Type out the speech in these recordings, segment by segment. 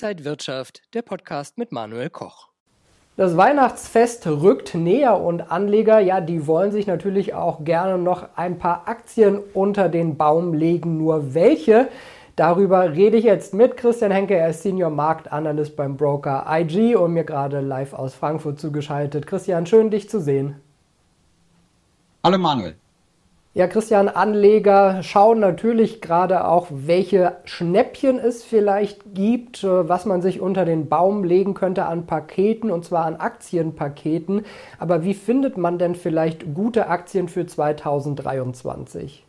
Inside Wirtschaft, der Podcast mit Manuel Koch. Das Weihnachtsfest rückt näher und Anleger, ja, die wollen sich natürlich auch gerne noch ein paar Aktien unter den Baum legen. Nur welche? Darüber rede ich jetzt mit Christian Henke, er ist Senior Marktanalyst beim Broker IG und mir gerade live aus Frankfurt zugeschaltet. Christian, schön dich zu sehen. Hallo Manuel. Ja, Christian, Anleger schauen natürlich gerade auch, welche Schnäppchen es vielleicht gibt, äh, was man sich unter den Baum legen könnte an Paketen, und zwar an Aktienpaketen. Aber wie findet man denn vielleicht gute Aktien für 2023?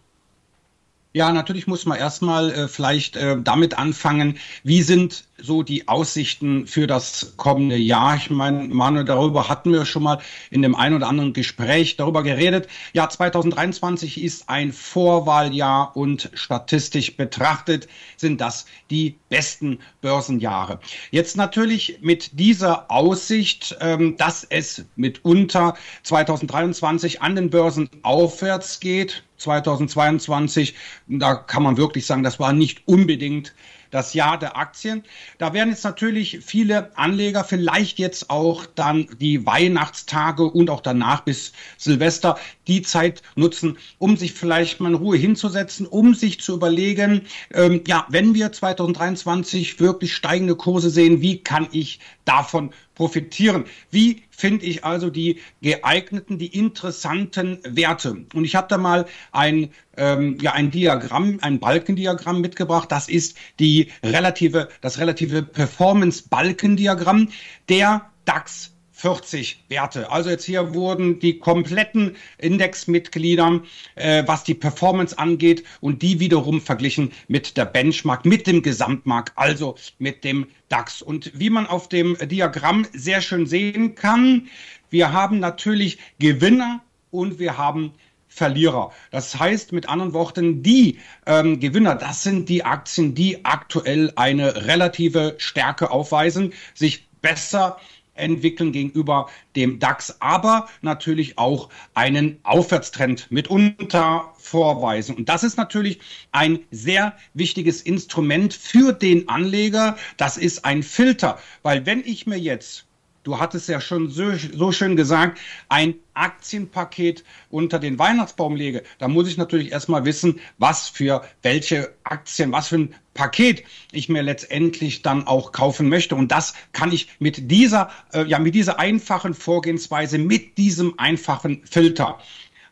Ja, natürlich muss man erstmal äh, vielleicht äh, damit anfangen, wie sind so die Aussichten für das kommende Jahr? Ich meine, Manuel, darüber hatten wir schon mal in dem ein oder anderen Gespräch darüber geredet. Ja, 2023 ist ein Vorwahljahr und statistisch betrachtet sind das die besten Börsenjahre. Jetzt natürlich mit dieser Aussicht, ähm, dass es mitunter 2023 an den Börsen aufwärts geht, 2022, da kann man wirklich sagen, das war nicht unbedingt das Jahr der Aktien. Da werden jetzt natürlich viele Anleger vielleicht jetzt auch dann die Weihnachtstage und auch danach bis Silvester die Zeit nutzen, um sich vielleicht mal in Ruhe hinzusetzen, um sich zu überlegen, ähm, ja, wenn wir 2023 wirklich steigende Kurse sehen, wie kann ich davon profitieren? Wie finde ich also die geeigneten, die interessanten Werte? Und ich habe da mal ein, ähm, ja, ein Diagramm, ein Balkendiagramm mitgebracht. Das ist die relative, das relative Performance-Balkendiagramm der DAX 40 Werte. Also jetzt hier wurden die kompletten Indexmitglieder, äh, was die Performance angeht, und die wiederum verglichen mit der Benchmark, mit dem Gesamtmarkt, also mit dem DAX. Und wie man auf dem Diagramm sehr schön sehen kann, wir haben natürlich Gewinner und wir haben Verlierer. Das heißt mit anderen Worten, die ähm, Gewinner, das sind die Aktien, die aktuell eine relative Stärke aufweisen, sich besser entwickeln gegenüber dem DAX, aber natürlich auch einen Aufwärtstrend mitunter vorweisen. Und das ist natürlich ein sehr wichtiges Instrument für den Anleger. Das ist ein Filter, weil wenn ich mir jetzt du hattest ja schon so, so, schön gesagt, ein Aktienpaket unter den Weihnachtsbaum lege, da muss ich natürlich erstmal wissen, was für welche Aktien, was für ein Paket ich mir letztendlich dann auch kaufen möchte. Und das kann ich mit dieser, äh, ja, mit dieser einfachen Vorgehensweise, mit diesem einfachen Filter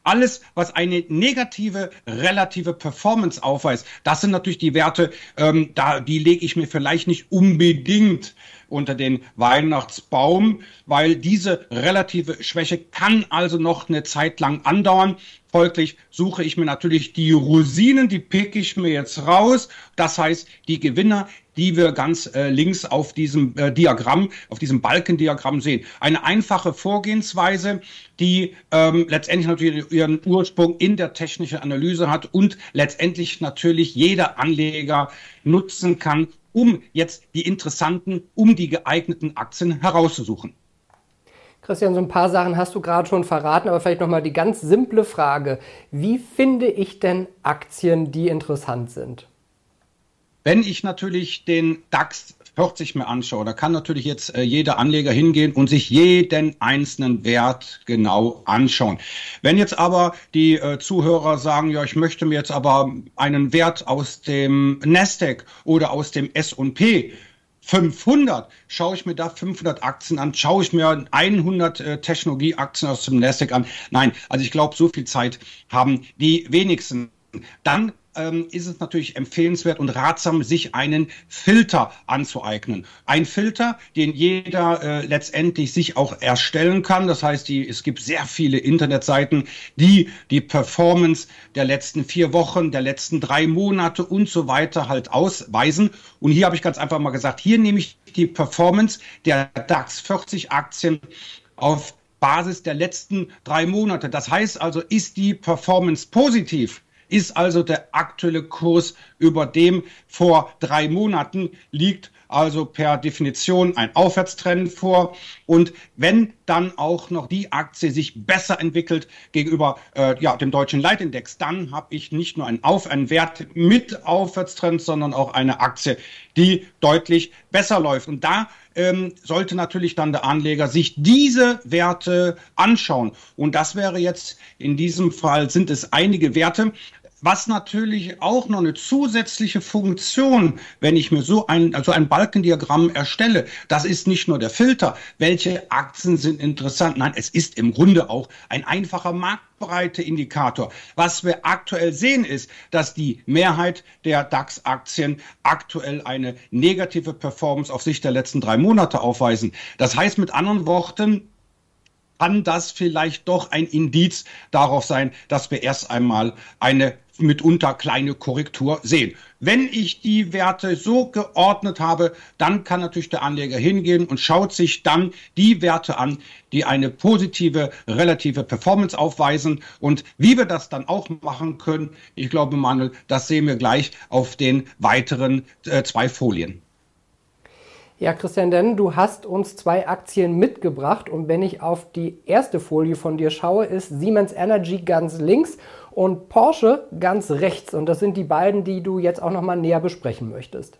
alles, was eine negative relative Performance aufweist, das sind natürlich die Werte, ähm, da, die lege ich mir vielleicht nicht unbedingt unter den Weihnachtsbaum, weil diese relative Schwäche kann also noch eine Zeit lang andauern. Folglich suche ich mir natürlich die Rosinen, die pick ich mir jetzt raus. Das heißt, die Gewinner, die wir ganz äh, links auf diesem äh, Diagramm, auf diesem Balkendiagramm sehen. Eine einfache Vorgehensweise, die ähm, letztendlich natürlich ihren Ursprung in der technischen Analyse hat und letztendlich natürlich jeder Anleger nutzen kann, um jetzt die interessanten, um die geeigneten Aktien herauszusuchen. Christian, so ein paar Sachen hast du gerade schon verraten, aber vielleicht nochmal die ganz simple Frage. Wie finde ich denn Aktien, die interessant sind? Wenn ich natürlich den DAX 40 mir anschaue, da kann natürlich jetzt äh, jeder Anleger hingehen und sich jeden einzelnen Wert genau anschauen. Wenn jetzt aber die äh, Zuhörer sagen, ja, ich möchte mir jetzt aber einen Wert aus dem Nasdaq oder aus dem S&P 500, schaue ich mir da 500 Aktien an, schaue ich mir 100 äh, Technologieaktien aus dem Nasdaq an. Nein, also ich glaube, so viel Zeit haben die wenigsten. Dann ähm, ist es natürlich empfehlenswert und ratsam, sich einen Filter anzueignen. Ein Filter, den jeder äh, letztendlich sich auch erstellen kann. Das heißt, die, es gibt sehr viele Internetseiten, die die Performance der letzten vier Wochen, der letzten drei Monate und so weiter halt ausweisen. Und hier habe ich ganz einfach mal gesagt, hier nehme ich die Performance der DAX 40 Aktien auf Basis der letzten drei Monate. Das heißt also, ist die Performance positiv, ist also der aktuelle Kurs über dem vor drei Monaten liegt also per Definition ein Aufwärtstrend vor. Und wenn dann auch noch die Aktie sich besser entwickelt gegenüber äh, ja, dem deutschen Leitindex, dann habe ich nicht nur einen, Auf einen Wert mit Aufwärtstrend, sondern auch eine Aktie, die deutlich besser läuft. Und da ähm, sollte natürlich dann der Anleger sich diese Werte anschauen. Und das wäre jetzt in diesem Fall sind es einige Werte. Was natürlich auch noch eine zusätzliche Funktion, wenn ich mir so ein, also ein Balkendiagramm erstelle, das ist nicht nur der Filter, welche Aktien sind interessant. Nein, es ist im Grunde auch ein einfacher Marktbreite-Indikator. Was wir aktuell sehen ist, dass die Mehrheit der DAX-Aktien aktuell eine negative Performance auf Sicht der letzten drei Monate aufweisen. Das heißt mit anderen Worten, kann das vielleicht doch ein Indiz darauf sein, dass wir erst einmal eine mitunter kleine Korrektur sehen. Wenn ich die Werte so geordnet habe, dann kann natürlich der Anleger hingehen und schaut sich dann die Werte an, die eine positive relative Performance aufweisen. Und wie wir das dann auch machen können, ich glaube, Manuel, das sehen wir gleich auf den weiteren äh, zwei Folien. Ja, Christian, denn du hast uns zwei Aktien mitgebracht und wenn ich auf die erste Folie von dir schaue, ist Siemens Energy ganz links und Porsche ganz rechts. Und das sind die beiden, die du jetzt auch nochmal näher besprechen möchtest.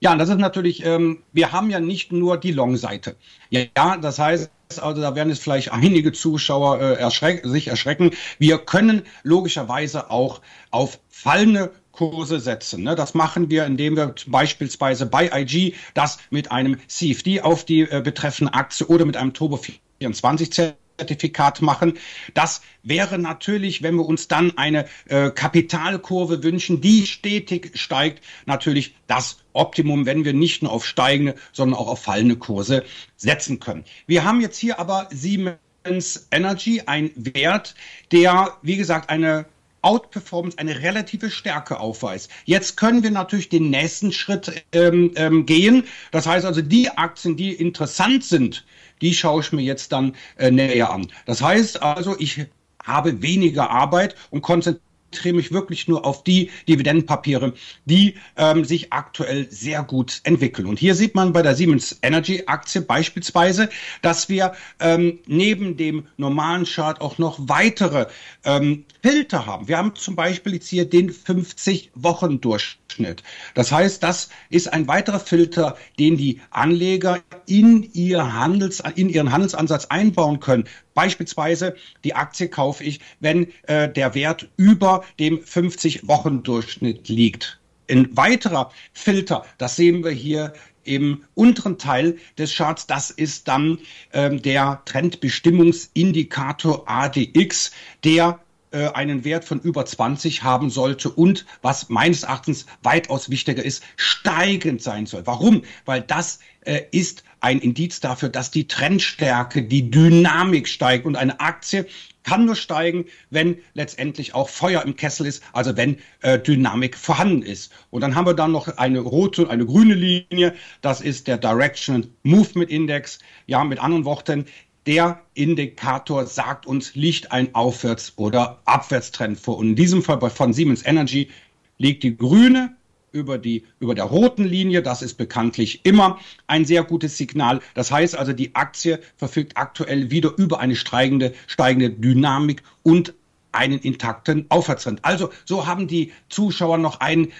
Ja, das ist natürlich, ähm, wir haben ja nicht nur die Long-Seite. Ja, das heißt, also da werden jetzt vielleicht einige Zuschauer äh, erschreck sich erschrecken. Wir können logischerweise auch auf fallende Kurse setzen. Ne? Das machen wir, indem wir beispielsweise bei IG das mit einem CFD auf die äh, betreffende Aktie oder mit einem Turbo 24 Zertifikat machen. Das wäre natürlich, wenn wir uns dann eine äh, Kapitalkurve wünschen, die stetig steigt, natürlich das Optimum, wenn wir nicht nur auf steigende, sondern auch auf fallende Kurse setzen können. Wir haben jetzt hier aber Siemens Energy, ein Wert, der, wie gesagt, eine Outperformance eine relative Stärke aufweist. Jetzt können wir natürlich den nächsten Schritt ähm, ähm, gehen. Das heißt also, die Aktien, die interessant sind, die schaue ich mir jetzt dann äh, näher an. Das heißt also, ich habe weniger Arbeit und konzentriere konzentriere mich wirklich nur auf die Dividendenpapiere, die ähm, sich aktuell sehr gut entwickeln. Und hier sieht man bei der Siemens Energy Aktie beispielsweise, dass wir ähm, neben dem normalen Chart auch noch weitere ähm, Filter haben. Wir haben zum Beispiel jetzt hier den 50-Wochen-Durchschnitt. Das heißt, das ist ein weiterer Filter, den die Anleger in, ihr Handels, in ihren Handelsansatz einbauen können. Beispielsweise die Aktie kaufe ich, wenn äh, der Wert über dem 50-Wochen-Durchschnitt liegt. Ein weiterer Filter, das sehen wir hier im unteren Teil des Charts, das ist dann ähm, der Trendbestimmungsindikator ADX, der äh, einen Wert von über 20 haben sollte und was meines Erachtens weitaus wichtiger ist, steigend sein soll. Warum? Weil das äh, ist ein Indiz dafür, dass die Trendstärke, die Dynamik steigt und eine Aktie kann nur steigen, wenn letztendlich auch Feuer im Kessel ist, also wenn äh, Dynamik vorhanden ist. Und dann haben wir dann noch eine rote und eine grüne Linie. Das ist der Direction Movement Index. Ja, mit anderen Worten, der Indikator sagt uns, liegt ein Aufwärts- oder Abwärtstrend vor. Und in diesem Fall von Siemens Energy liegt die grüne über, die, über der roten Linie. Das ist bekanntlich immer ein sehr gutes Signal. Das heißt also, die Aktie verfügt aktuell wieder über eine steigende, steigende Dynamik und einen intakten Aufwärtstrend. Also so haben die Zuschauer noch einen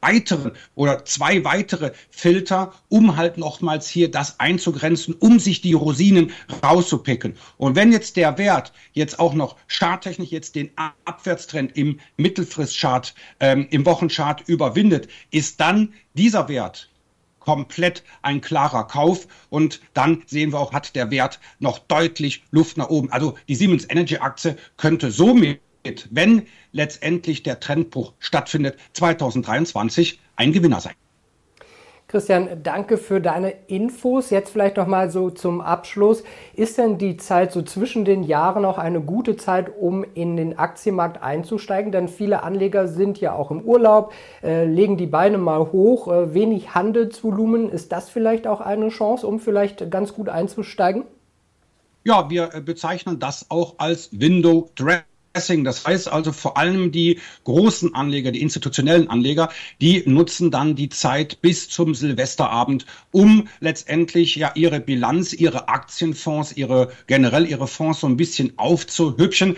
weiteren oder zwei weitere Filter, um halt nochmals hier das einzugrenzen, um sich die Rosinen rauszupicken. Und wenn jetzt der Wert jetzt auch noch charttechnisch jetzt den Abwärtstrend im Mittelfristchart, ähm, im Wochenchart überwindet, ist dann dieser Wert komplett ein klarer Kauf. Und dann sehen wir auch, hat der Wert noch deutlich Luft nach oben. Also die Siemens Energy Aktie könnte somit, wenn letztendlich der Trendbruch stattfindet, 2023 ein Gewinner sein. Christian, danke für deine Infos. Jetzt vielleicht noch mal so zum Abschluss. Ist denn die Zeit so zwischen den Jahren auch eine gute Zeit, um in den Aktienmarkt einzusteigen? Denn viele Anleger sind ja auch im Urlaub, äh, legen die Beine mal hoch, äh, wenig Handelsvolumen. Ist das vielleicht auch eine Chance, um vielleicht ganz gut einzusteigen? Ja, wir äh, bezeichnen das auch als Window Dressing. Dressing. Das heißt also vor allem die großen Anleger, die institutionellen Anleger, die nutzen dann die Zeit bis zum Silvesterabend, um letztendlich ja ihre Bilanz, ihre Aktienfonds, ihre generell ihre Fonds so ein bisschen aufzuhübschen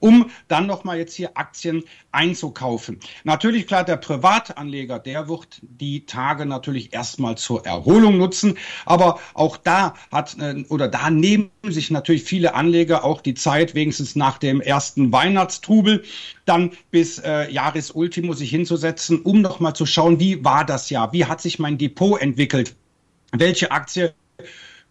um dann nochmal jetzt hier Aktien einzukaufen. Natürlich, klar, der Privatanleger, der wird die Tage natürlich erstmal zur Erholung nutzen. Aber auch da hat äh, oder da nehmen sich natürlich viele Anleger auch die Zeit, wenigstens nach dem ersten Weihnachtstrubel, dann bis äh, Jahresultimo sich hinzusetzen, um nochmal zu schauen, wie war das Jahr? Wie hat sich mein Depot entwickelt? Welche Aktie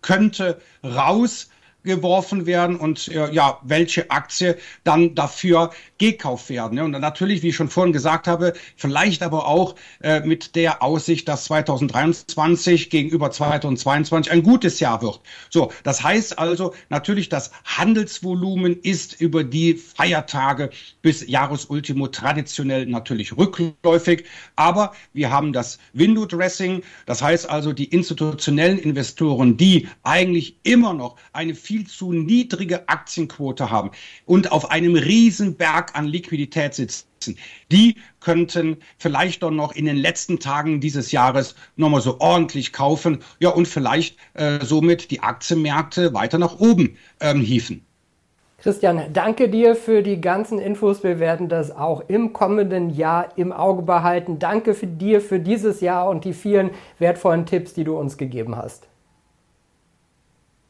könnte raus? Geworfen werden und äh, ja, welche Aktie dann dafür gekauft werden. Ne? Und natürlich, wie ich schon vorhin gesagt habe, vielleicht aber auch äh, mit der Aussicht, dass 2023 gegenüber 2022 ein gutes Jahr wird. So, das heißt also natürlich, das Handelsvolumen ist über die Feiertage bis Jahresultimo traditionell natürlich rückläufig, aber wir haben das Window Dressing, das heißt also die institutionellen Investoren, die eigentlich immer noch eine viel viel zu niedrige Aktienquote haben und auf einem riesen Berg an Liquidität sitzen, die könnten vielleicht doch noch in den letzten Tagen dieses Jahres nochmal so ordentlich kaufen, ja, und vielleicht äh, somit die Aktienmärkte weiter nach oben ähm, hieven. Christian, danke dir für die ganzen Infos. Wir werden das auch im kommenden Jahr im Auge behalten. Danke für dir für dieses Jahr und die vielen wertvollen Tipps, die du uns gegeben hast.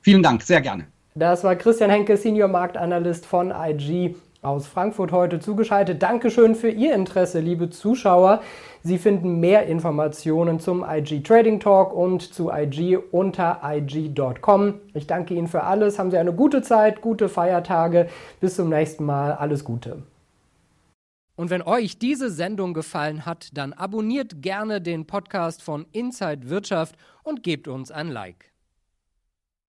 Vielen Dank, sehr gerne. Das war Christian Henke, Senior Marktanalyst von IG aus Frankfurt heute zugeschaltet. Dankeschön für Ihr Interesse, liebe Zuschauer. Sie finden mehr Informationen zum IG Trading Talk und zu IG unter IG.com. Ich danke Ihnen für alles. Haben Sie eine gute Zeit, gute Feiertage. Bis zum nächsten Mal. Alles Gute. Und wenn euch diese Sendung gefallen hat, dann abonniert gerne den Podcast von Inside Wirtschaft und gebt uns ein Like.